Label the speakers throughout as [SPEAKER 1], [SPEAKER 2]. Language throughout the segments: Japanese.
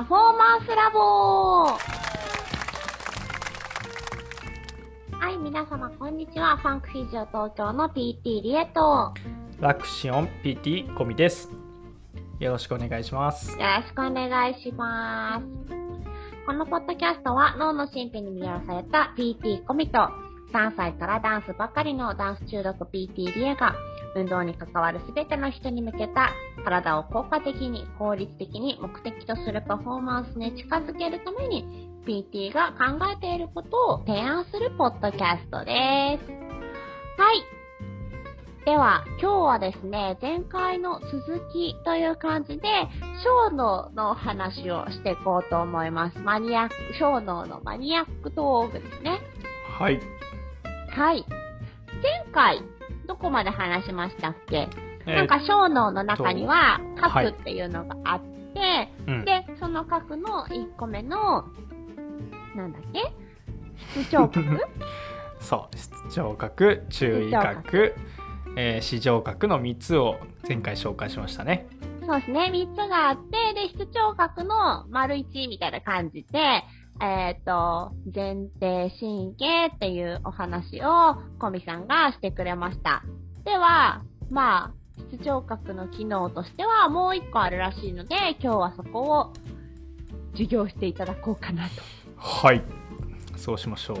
[SPEAKER 1] パフォーマンスラボはい、皆様こんにちは。ファンクフィジオ東京の PT リエと、
[SPEAKER 2] ラクシオン PT コミです。よろしくお願いします。
[SPEAKER 1] よろしくお願いします。このポッドキャストは脳の神秘に魅了された PT コミと3歳からダンスばかりのダンス中毒 PT リエが運動に関わるすべての人に向けた体を効果的に効率的に目的とするパフォーマンスに近づけるために PT が考えていることを提案するポッドキャストです。はい。では、今日はですね、前回の続きという感じで、小脳の話をしていこうと思います。マニアック、小脳のマニアック道具ですね。
[SPEAKER 2] はい。
[SPEAKER 1] はい。前回、どこまで話しましたっけ、
[SPEAKER 2] えー。
[SPEAKER 1] なんか小脳の中には、
[SPEAKER 2] はい。
[SPEAKER 1] 核っていうのがあって、
[SPEAKER 2] うん、
[SPEAKER 1] で、その核の1個目の、なんだっけ？室長核？
[SPEAKER 2] そう、室長角、注意角、えー、視上角の3つを前回紹介しましたね。
[SPEAKER 1] そうですね、3つがあって、で、室長角の丸1みたいな感じで、えっ、と、前提神経っていうお話をコミさんがしてくれました。では、まあ、室長角の機能としてはもう1個あるらしいので、今日はそこを授業していただこうかなと。
[SPEAKER 2] はい。そうしましょう。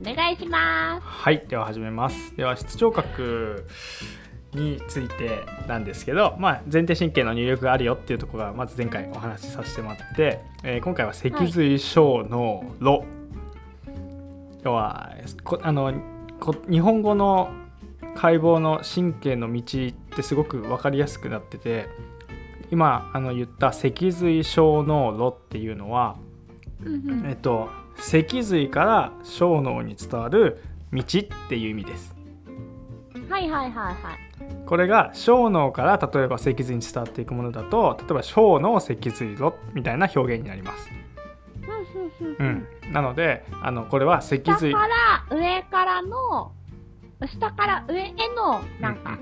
[SPEAKER 1] お願いします。
[SPEAKER 2] はい。では始めます。では、室長角についてなんですけど、まあ、前提神経の入力があるよっていうところがまず前回お話しさせてもらって、えー今回は脊髄小脳炉、要はこあのこ日本語の解剖の神経の道ってすごく分かりやすくなってて今あの言った脊髄小脳炉っていうのは、
[SPEAKER 1] うん
[SPEAKER 2] えっと、脊髄から小脳に伝わる道っていう意味です。
[SPEAKER 1] うん。はいはいはいはい。
[SPEAKER 2] これが小脳から例えば脊髄に伝わっていくものだと例えば小脳脊髄炉みたいな表現になります。
[SPEAKER 1] うんうんうん
[SPEAKER 2] うん、なのであのこれは脊
[SPEAKER 1] 下
[SPEAKER 2] 髄
[SPEAKER 1] から上からの、下から上への、なんか、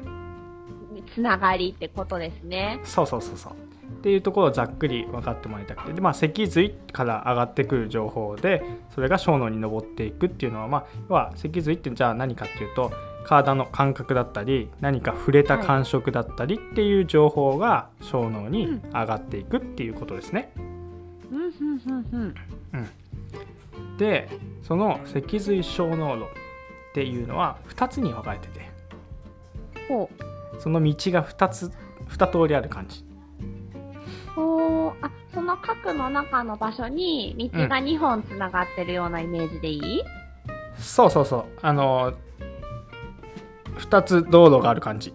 [SPEAKER 1] つながりってことですね。
[SPEAKER 2] そうそうそうそうっていうところをざっくり分かってもらいたくてで、まあ、脊髄から上がってくる情報でそれが小脳に上っていくっていうのは、まあ、要は脊髄ってじゃあ何かっていうと体の感覚だったり何か触れた感触だったりっていう情報が小脳に上がっていくっていうことですね。
[SPEAKER 1] うん、うん、うん、うん。
[SPEAKER 2] でその脊髄小脳炉っていうのは2つに分かれてて
[SPEAKER 1] ほ
[SPEAKER 2] その道が2つ2通りある感じ
[SPEAKER 1] う。ほう。あ、その核の中の場所に道が2本つながってるようなイメージでいい、
[SPEAKER 2] そうそうそうあの2つ道路がある感じ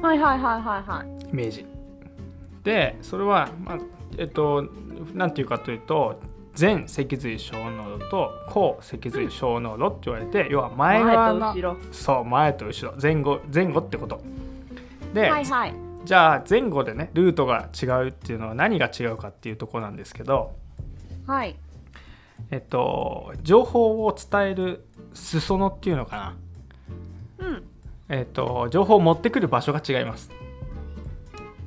[SPEAKER 1] はいはいはいはいはい。
[SPEAKER 2] イメージでそれは、まあ、えっと何ていうかというと前脊髄小脳炉と後脊髄小脳炉って言われて、要は前側の
[SPEAKER 1] 前と後ろ。
[SPEAKER 2] そう前と後ろ前後前後ってことで、
[SPEAKER 1] はいはい。
[SPEAKER 2] じゃあ前後でねルートが違うっていうのは何が違うかっていうところなんですけど
[SPEAKER 1] はい。
[SPEAKER 2] えっと情報を伝える裾野っていうのかな
[SPEAKER 1] うん。
[SPEAKER 2] えっと情報を持ってくる場所が違います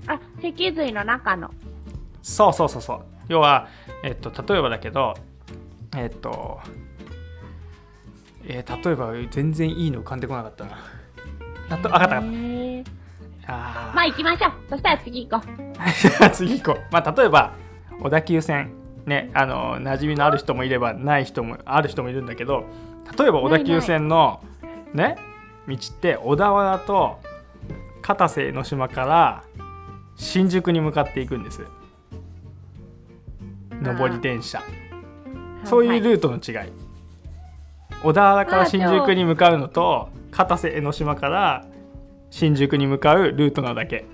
[SPEAKER 1] あ、脊髄の中の。
[SPEAKER 2] そうそうそうそう要はえっと例えばだけどえっとえー例えば全然いいの浮かんでこなかったなあとあかったあかったあー
[SPEAKER 1] まあ行きましょう。そしたら次行こう。
[SPEAKER 2] 次行こう。まあ、例えば、小田急線、ね、あの、馴染みのある人もいれば、ない人も、ある人もいるんだけど、例えば小田急線の、ね、道って、小田原と片瀬江ノ島から新宿に向かっていくんです。上り電車。そういうルートの違い。小田原から新宿に向かうのと、片瀬江ノ島から新宿に向かうルートなだけ。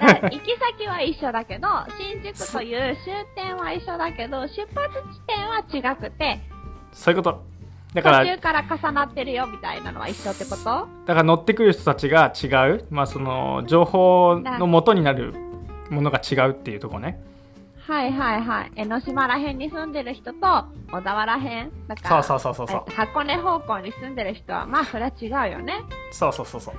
[SPEAKER 1] あ、行き先は一緒だけど、新宿という終点は一緒だけど、出発地点は違くて、
[SPEAKER 2] そういうこと。だから、
[SPEAKER 1] 途中から重なってるよみたいなのは一緒ってこと？
[SPEAKER 2] だから乗ってくる人たちが違う、まあ、その情報の元になるものが違うっていうところね。
[SPEAKER 1] はいはいはい。江ノ島ら辺に住んでる人と、小田原辺だから、
[SPEAKER 2] そうそうそうそうそう
[SPEAKER 1] え箱根方向に住んでる人は、まあそれは違うよね。
[SPEAKER 2] そうそうそうそう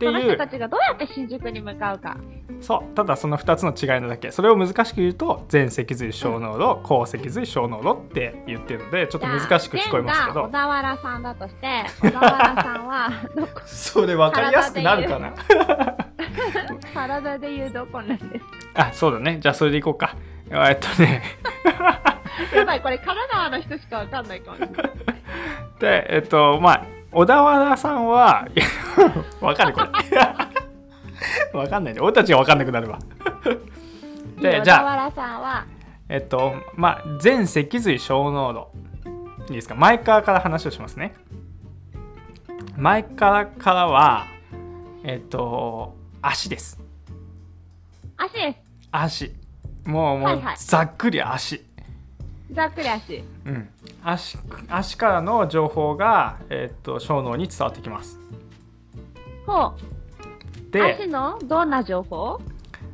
[SPEAKER 2] って
[SPEAKER 1] その
[SPEAKER 2] いう
[SPEAKER 1] 人たちがどうやって新宿に向かうか。
[SPEAKER 2] そうただその2つの違いなだけ。それを難しく言うと全脊髄小濃度高脊髄小濃度って言ってるのでちょっと難しく聞こえますけど。
[SPEAKER 1] 小田原さんだとして小田原さんは
[SPEAKER 2] それ分かりやすくなるかな
[SPEAKER 1] 体でいうどこ？なんです
[SPEAKER 2] あそうだね。じゃあそれでいこうか。えっとね。
[SPEAKER 1] か やばいこれ神奈川の人しかわかんないかもしれない。
[SPEAKER 2] でえっとまあ小田原さんは わかるこれ わかんないね。俺たちがわかんなくなるわ。で
[SPEAKER 1] 小
[SPEAKER 2] じゃあ
[SPEAKER 1] 田原さんは？
[SPEAKER 2] えっとまあ全脊髄小濃度いいですか？前側から話をしますね。前側からはえっと足です。
[SPEAKER 1] 足です。
[SPEAKER 2] 足。もうもう、
[SPEAKER 1] はいはい。
[SPEAKER 2] ざっくり足
[SPEAKER 1] ざっくり足。
[SPEAKER 2] うん。足足からの情報が、えっと小脳に伝わってきます。
[SPEAKER 1] ほう。
[SPEAKER 2] で
[SPEAKER 1] 足のどんな情報？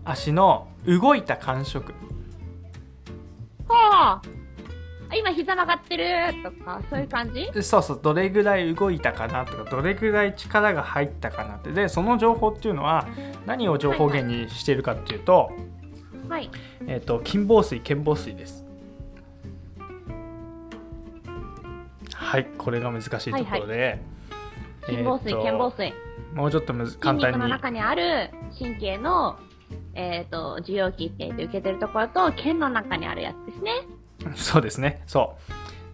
[SPEAKER 2] 足の動いた感触。
[SPEAKER 1] ほう。今膝曲がってる。とかそういう感じ？
[SPEAKER 2] そうそう。どれぐらい動いたかなとかどれぐらい力が入ったかなって。でその情報っていうのは何を情報源にしているかっていうと,、
[SPEAKER 1] はい。
[SPEAKER 2] えっと筋紡錘腱紡錘ですはいこれが難しいところで、
[SPEAKER 1] 筋紡錘腱紡錘
[SPEAKER 2] もうちょっとむず
[SPEAKER 1] 筋
[SPEAKER 2] 簡単に。
[SPEAKER 1] 肉の中にある神経のえっ、と受容器って受けてるところと腱の中にあるやつですね。
[SPEAKER 2] そうですね。そ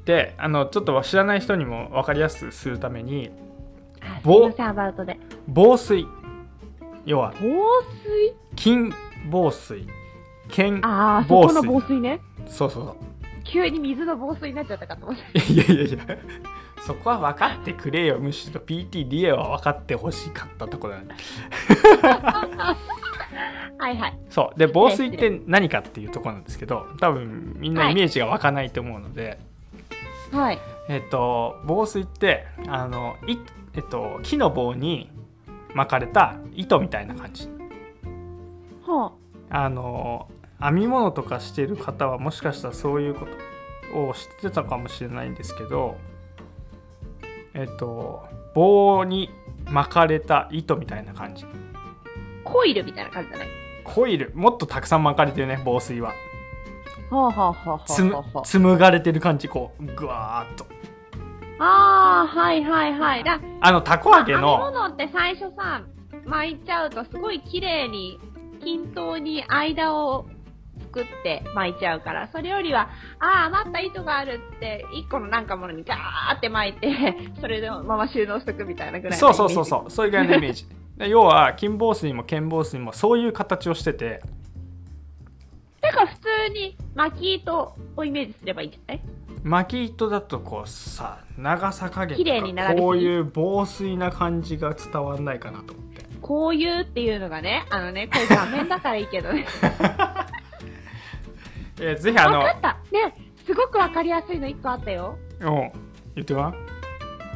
[SPEAKER 2] う。であのちょっと知らない人にも分かりやすくするために
[SPEAKER 1] あす
[SPEAKER 2] ぼ
[SPEAKER 1] いませんアバウトで。
[SPEAKER 2] 紡錘要は
[SPEAKER 1] 防水？
[SPEAKER 2] 筋紡錘腱
[SPEAKER 1] ああそ
[SPEAKER 2] 防水
[SPEAKER 1] この防水ね。
[SPEAKER 2] そうそうそう
[SPEAKER 1] 急に水の防水になっちゃったかと思って。
[SPEAKER 2] いやいやいや。そこは分かってくれよ。むしろ PT リエは分かってほしかったところなんだ
[SPEAKER 1] はいはい。
[SPEAKER 2] そう。で防水って何かっていうところなんですけど多分みんなイメージが湧かないと思うので、
[SPEAKER 1] はい。
[SPEAKER 2] えっと防水ってあのい、えっと、木の棒に巻かれた糸みたいな感じ。
[SPEAKER 1] ほう
[SPEAKER 2] あの編み物とかしてる方はもしかしたらそういうことを知ってたかもしれないんですけどえっと棒に巻かれた糸みたいな感じ。
[SPEAKER 1] コイルみたいな感じだね。
[SPEAKER 2] コイル。もっとたくさん巻かれてるね防水は。
[SPEAKER 1] ほうほうほうほ
[SPEAKER 2] つむ
[SPEAKER 1] うほうほう
[SPEAKER 2] 紡がれてる感じこうぐわーっと。
[SPEAKER 1] ああはいはいはい。だ
[SPEAKER 2] あのたこ揚げ
[SPEAKER 1] 編み
[SPEAKER 2] の
[SPEAKER 1] 物って最初さ巻いちゃうとすごい綺麗に均等に間を作って巻いちゃうからそれよりはああ余った糸があるって一個のなんかものにガーって巻いて それでまま収納しとくみたいなぐらいの
[SPEAKER 2] そうそうそうそうそういうぐらいのイメージ。で要は金紡錘も剣紡錘もそういう形をしてて。
[SPEAKER 1] ージてか普通に巻き糸をイメージすればいいんじゃない？
[SPEAKER 2] 巻き糸だとこうさ長さ加減とかこういう防水な感じが伝わんないかなと思って。
[SPEAKER 1] こういうっていうのがねあのねこれ画面だからいいけどね
[SPEAKER 2] えーぜひあの
[SPEAKER 1] わかった。ねすごくわかりやすいの一個あったよ。
[SPEAKER 2] うん言ってご
[SPEAKER 1] あ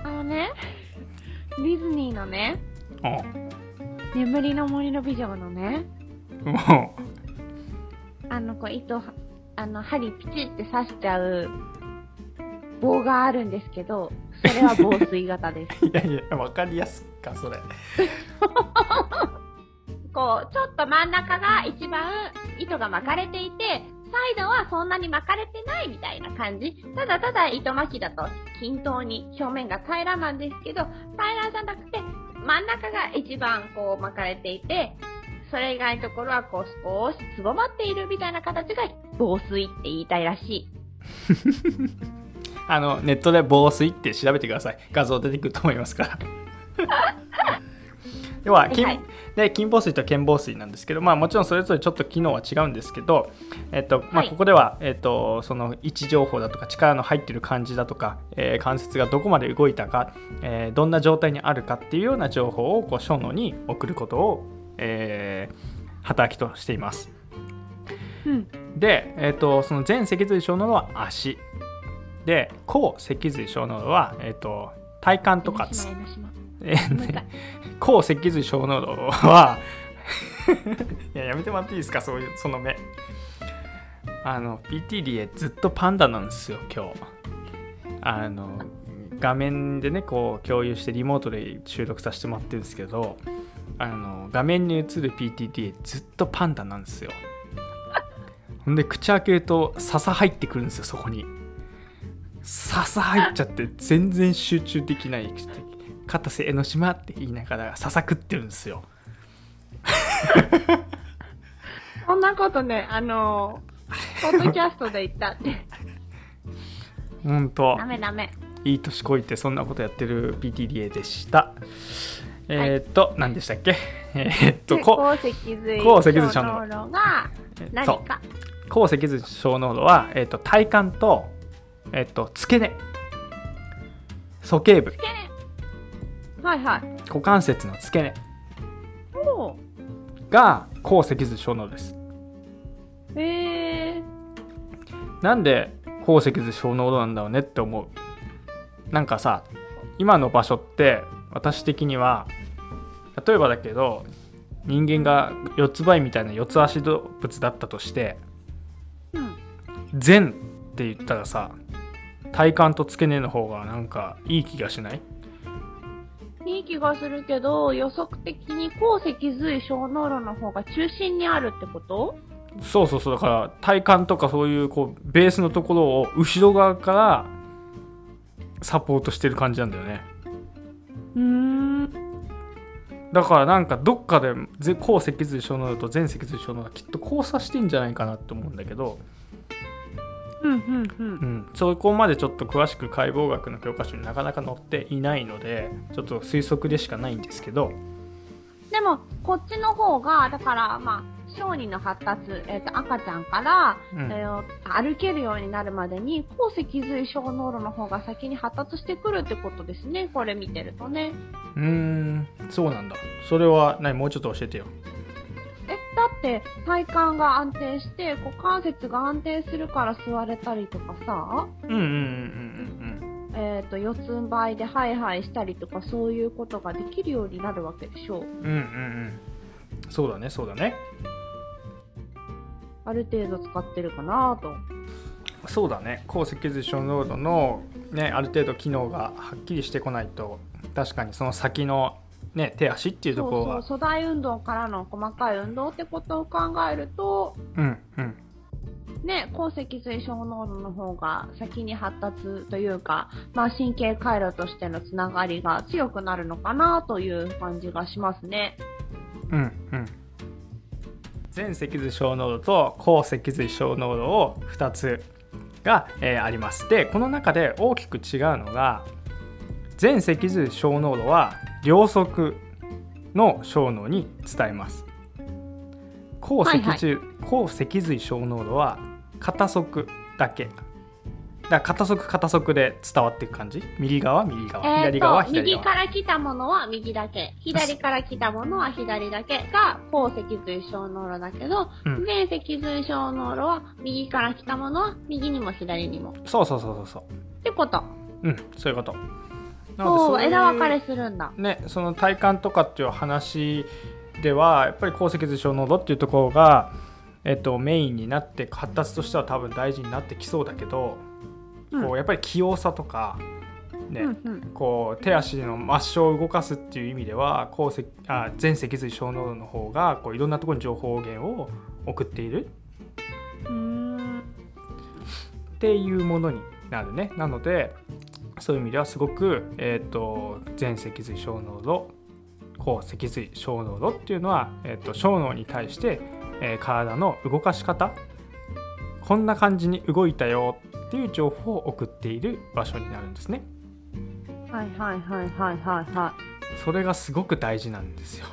[SPEAKER 1] のねディズニーのね
[SPEAKER 2] らん
[SPEAKER 1] 眠りの森の美女のね
[SPEAKER 2] う。んも
[SPEAKER 1] あのこう糸あの針ピチって刺しちゃう棒があるんですけどそれは防水型です。
[SPEAKER 2] う いやいや分かりやすかそれ。
[SPEAKER 1] こうちょっと真ん中が一番糸が巻かれていてサイドはそんなに巻かれてないみたいな感じ。ただただ糸巻きだと均等に表面が平らなんですけど平らじゃなくて真ん中が一番こう巻かれていてそれ以外のところはこう少しつぼまっているみたいな形が防水って言いたいらしい。
[SPEAKER 2] あのネットで防水って調べてください。画像出てくると思いますから では金,、
[SPEAKER 1] はい。
[SPEAKER 2] で金紡錘と剣紡錘なんですけど、まあ、もちろんそれぞれちょっと機能は違うんですけど、えっとまあ、
[SPEAKER 1] はい。
[SPEAKER 2] ここでは、えっと、その位置情報だとか力の入ってる感じだとか、えー関節がどこまで動いたか、えーどんな状態にあるかっていうような情報をこう小脳に送ることを、えー働きとしています。
[SPEAKER 1] うん。
[SPEAKER 2] で、えっとその全脊髄小脳は足。で後脊髄小脳は、えっと体幹とかつえー
[SPEAKER 1] もう一回
[SPEAKER 2] 後脊髄小脳度は いややめてもらっていいですか？そういうその目。あの PT リエずっとパンダなんですよ今日。あの画面でねこう共有してリモートで収録させてもらってるんですけどあの画面に映る PTT ずっとパンダなんですよ。ほんで口開けると笹入ってくるんですよそこに。笹入っちゃって全然集中できない片瀬江ノ島って言いながら笹食ってるんですよ。
[SPEAKER 1] そんなことね、あのー、ポッドキャストで言ったって。
[SPEAKER 2] ほんと
[SPEAKER 1] ダメダメ。
[SPEAKER 2] いい年こいてそんなことやってる PTDA でした。えーっと、何でしたっけ？えーっと
[SPEAKER 1] 鉱石髄
[SPEAKER 2] 小
[SPEAKER 1] 小
[SPEAKER 2] 脳
[SPEAKER 1] 脳炉が何か？
[SPEAKER 2] 鉱石髄小脳度は、えーっと体幹と,、えーっと付け根。鼠径部
[SPEAKER 1] はいはい。
[SPEAKER 2] 股関節の付け根。が鉱石髄小脳度です。
[SPEAKER 1] へえ
[SPEAKER 2] なんで鉱石髄小脳度なんだろうねって思う。なんかさ今の場所って私的には例えばだけど人間が四つ葉みたいな四つ足動物だったとして
[SPEAKER 1] うん。
[SPEAKER 2] 善って言ったらさ体幹と付け根の方がなんかいい気がしない？
[SPEAKER 1] いい気がするけど、予測的に鉱石髄小脳炉の方が中心にあるってこと？
[SPEAKER 2] そうそうそうだから体幹とかそういうこうベースのところを後ろ側からサポートしてる感じなんだよね
[SPEAKER 1] うーん。
[SPEAKER 2] だからなんかどっかでぜ後脊髄小脳と前脊髄小脳がきっと交差してんじゃないかなって思うんだけど、
[SPEAKER 1] うんうんうん
[SPEAKER 2] う。ん、そこまでちょっと詳しく解剖学の教科書になかなか載っていないのでちょっと推測でしかないんですけど
[SPEAKER 1] でも、こっちの方が、だから、まあ、小児の発達、えっ、と、赤ちゃんから、
[SPEAKER 2] うん
[SPEAKER 1] えー歩けるようになるまでに、鉱石髄小脳炉の方が先に発達してくるってことですね。これ見てるとね。
[SPEAKER 2] うーんそうなんだそれは何もうちょっと教えてよ
[SPEAKER 1] って、体幹が安定して、股関節が安定するから座れたりとかさ、
[SPEAKER 2] うんうんうんうん
[SPEAKER 1] えっ、と、四つん這いでハイハイしたりとか、そういうことができるようになるわけでしょう。
[SPEAKER 2] うんうんうん。うんそうだねそうだね。
[SPEAKER 1] ある程度使ってるかなと。
[SPEAKER 2] そうだね。鉱石髄小濃度の、ね、ある程度機能がはっきりしてこないと確かにその先の、ね、手足っていうところは。
[SPEAKER 1] そう、粗大運動からの細かい運動ってことを考えると、
[SPEAKER 2] うんうん。
[SPEAKER 1] ね、鉱石髄小脳炉の方が先に発達というか、まあ、神経回路としてのつながりが強くなるのかなという感じがしますね。
[SPEAKER 2] うんうん。前脊髄小濃度と後脊髄小濃度を2つが、えーありますでこの中で大きく違うのが前脊髄小濃度は両側の小脳に伝えます。後脊髄、後脊髄小濃度は片側だけ。だ片側片側で伝わっていく感じ？右側右側、
[SPEAKER 1] え
[SPEAKER 2] 左側左側。
[SPEAKER 1] 右から来たものは右だけ、左から来たものは左だけが後脊髄小脳炉だけど、
[SPEAKER 2] うん。
[SPEAKER 1] 前脊髄小脳炉は右から来たものは右にも左にも。
[SPEAKER 2] そうそうそうそうそう。
[SPEAKER 1] ってこと。
[SPEAKER 2] うんそういうことな
[SPEAKER 1] そう、
[SPEAKER 2] いう
[SPEAKER 1] 枝分かれするんだ。
[SPEAKER 2] ね、その体幹とかっていう話ではやっぱり鉱石髄小濃度っていうところが、えっと、メインになって発達としては多分大事になってきそうだけど、
[SPEAKER 1] うん
[SPEAKER 2] こうやっぱり器用さとか、ね
[SPEAKER 1] うんうん。
[SPEAKER 2] こう手足の末梢を動かすっていう意味では鉱石あ前脊髄小濃度の方がこういろんなところに情報源を送っているっていうものになるねなのでそういう意味ではすごく、えー、と前脊髄小脳度後脊髄小脳度っていうのは、えー、と小脳に対して、えー体の動かし方こんな感じに動いたよっていう情報を送っている場所になるんですね。
[SPEAKER 1] はいはいはいはいはいはい。
[SPEAKER 2] それがすごく大事なんですよ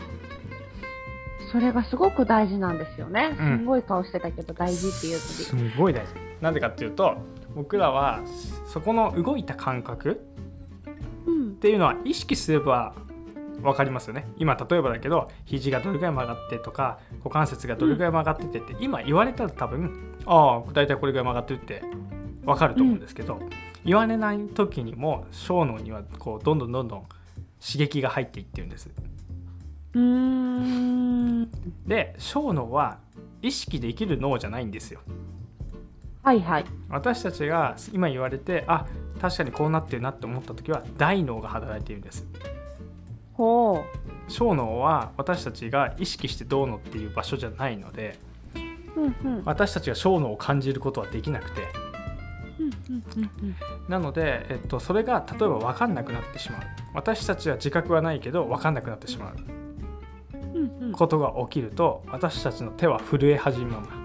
[SPEAKER 1] それがすごく大事なんですよね。
[SPEAKER 2] うん。
[SPEAKER 1] すんごい顔してたけど大事っていうと
[SPEAKER 2] すごい大事。なんでかっていうと僕らはそこの動いた感覚
[SPEAKER 1] うん
[SPEAKER 2] っ。ていうのは意識すれば分かりますよね今例えばだけど肘がどれぐらい曲がってとか股関節がどれぐらい曲がっててって、今言われたら多分ああ大体これぐらい曲がってるって分かると思うんですけど、言われない時にも小脳にはこうどんどんどんどん刺激が入っていってるんです。で小脳は意識できる脳じゃないんですよ
[SPEAKER 1] はいはい。
[SPEAKER 2] 私たちが今言われてあ確かにこうなってるなって思った時は大脳が働いているんです。
[SPEAKER 1] ほ
[SPEAKER 2] 小脳は私たちが意識してどうのっていう場所じゃないので
[SPEAKER 1] うんうん。
[SPEAKER 2] 私たちが小脳を感じることはできなくて。なので、えっと、それが例えば分かんなくなってしまう。私たちは自覚はないけど分かんなくなってしまう。ことが起きると私たちの手は震え始めます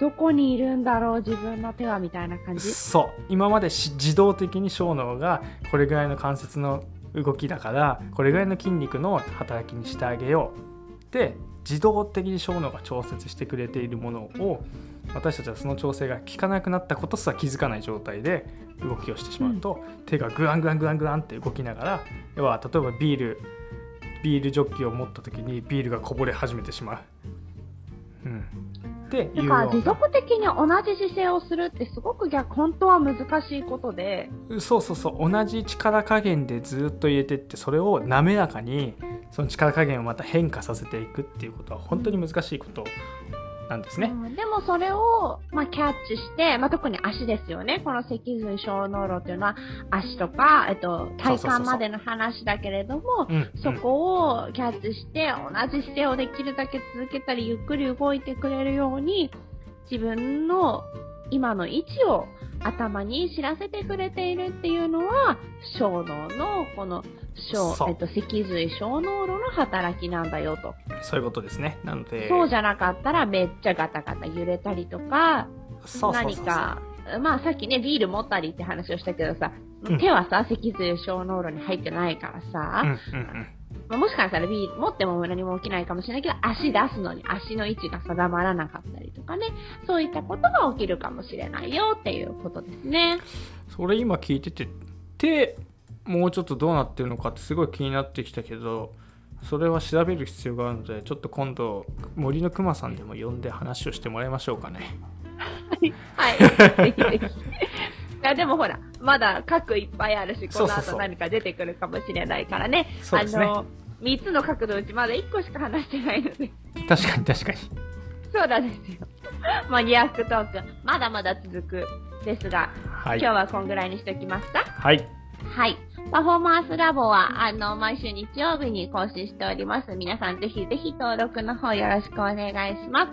[SPEAKER 1] どこにいるんだろう自分の手はみたいな感じ。
[SPEAKER 2] そう。今まで自動的に小脳がこれぐらいの関節の動きだからこれぐらいの筋肉の働きにしてあげよう。で自動的に小脳が調節してくれているものを私たちはその調整が効かなくなったことすら気づかない状態で動きをしてしまうと、手がグワングワングワングワンって動きながら要は例えばビールビールジョッキを持った時にビールがこぼれ始めてしまう。うん、っていう
[SPEAKER 1] から持続的に同じ姿勢をするってすごく逆本当は難しいことで。
[SPEAKER 2] そうそうそう。同じ力加減でずっと入れてってそれを滑らかにその力加減をまた変化させていくっていうことは本当に難しいことなんですね。
[SPEAKER 1] うんでもそれを、まあ、キャッチして、まあ、特に足ですよね。この脊髄小脳路っていうのは足とか、えっと、体幹までの話だけれども、
[SPEAKER 2] うん
[SPEAKER 1] そこをキャッチして、同じ姿勢をできるだけ続けたり、ゆっくり動いてくれるように、自分の今の位置を頭に知らせてくれているっていうのは、小脳のこの小
[SPEAKER 2] そう、
[SPEAKER 1] えっと、脊髄小脳路の働きなんだよと。
[SPEAKER 2] そういうことですね。なので
[SPEAKER 1] そうじゃなかったらめっちゃガタガタ揺れたりとか、何か、まあさっきね、ビール持ったりって話をしたけどさ、
[SPEAKER 2] うん
[SPEAKER 1] 手はさ、脊髄小脳路に入ってないからさ、
[SPEAKER 2] うんうん
[SPEAKER 1] まあもしかしたらビール持っても何も起きないかもしれないけど、足出すのに足の位置が定まらなかったりとかね、そういったことが起きるかもしれないよっていうことですね。
[SPEAKER 2] うん、それ今聞いてて手もうちょっとどうなってるのかってすごい気になってきたけどそれは調べる必要があるのでちょっと今度森の熊さんでも呼んで話をしてもらいましょうかね。
[SPEAKER 1] はい。ぜひぜひ。いや、でもほら、まだ核いっぱいあるし、この後何か出てくるかもしれないからね。
[SPEAKER 2] そうですね
[SPEAKER 1] あの、3つの角度のうちまだ1個しか話してないので。
[SPEAKER 2] 確かに確かに。
[SPEAKER 1] そうなんですよ。マニアックトーク、まだまだ続くですが、
[SPEAKER 2] はい
[SPEAKER 1] 今日はこんぐらいにしておきますか？
[SPEAKER 2] はい
[SPEAKER 1] はい。パフォーマンスラボは、あの、毎週日曜日に更新しております。皆さんぜひぜひ登録の方よろしくお願いします。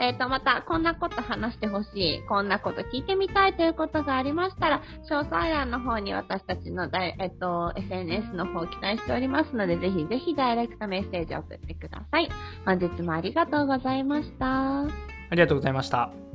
[SPEAKER 1] えっ、と、また、こんなこと話してほしい、こんなこと聞いてみたいということがありましたら、詳細欄の方に私たちの、えっ、と、SNS の方を期待しておりますので、ぜひぜひダイレクトメッセージを送ってください。本日もありがとうございました。
[SPEAKER 2] ありがとうございました。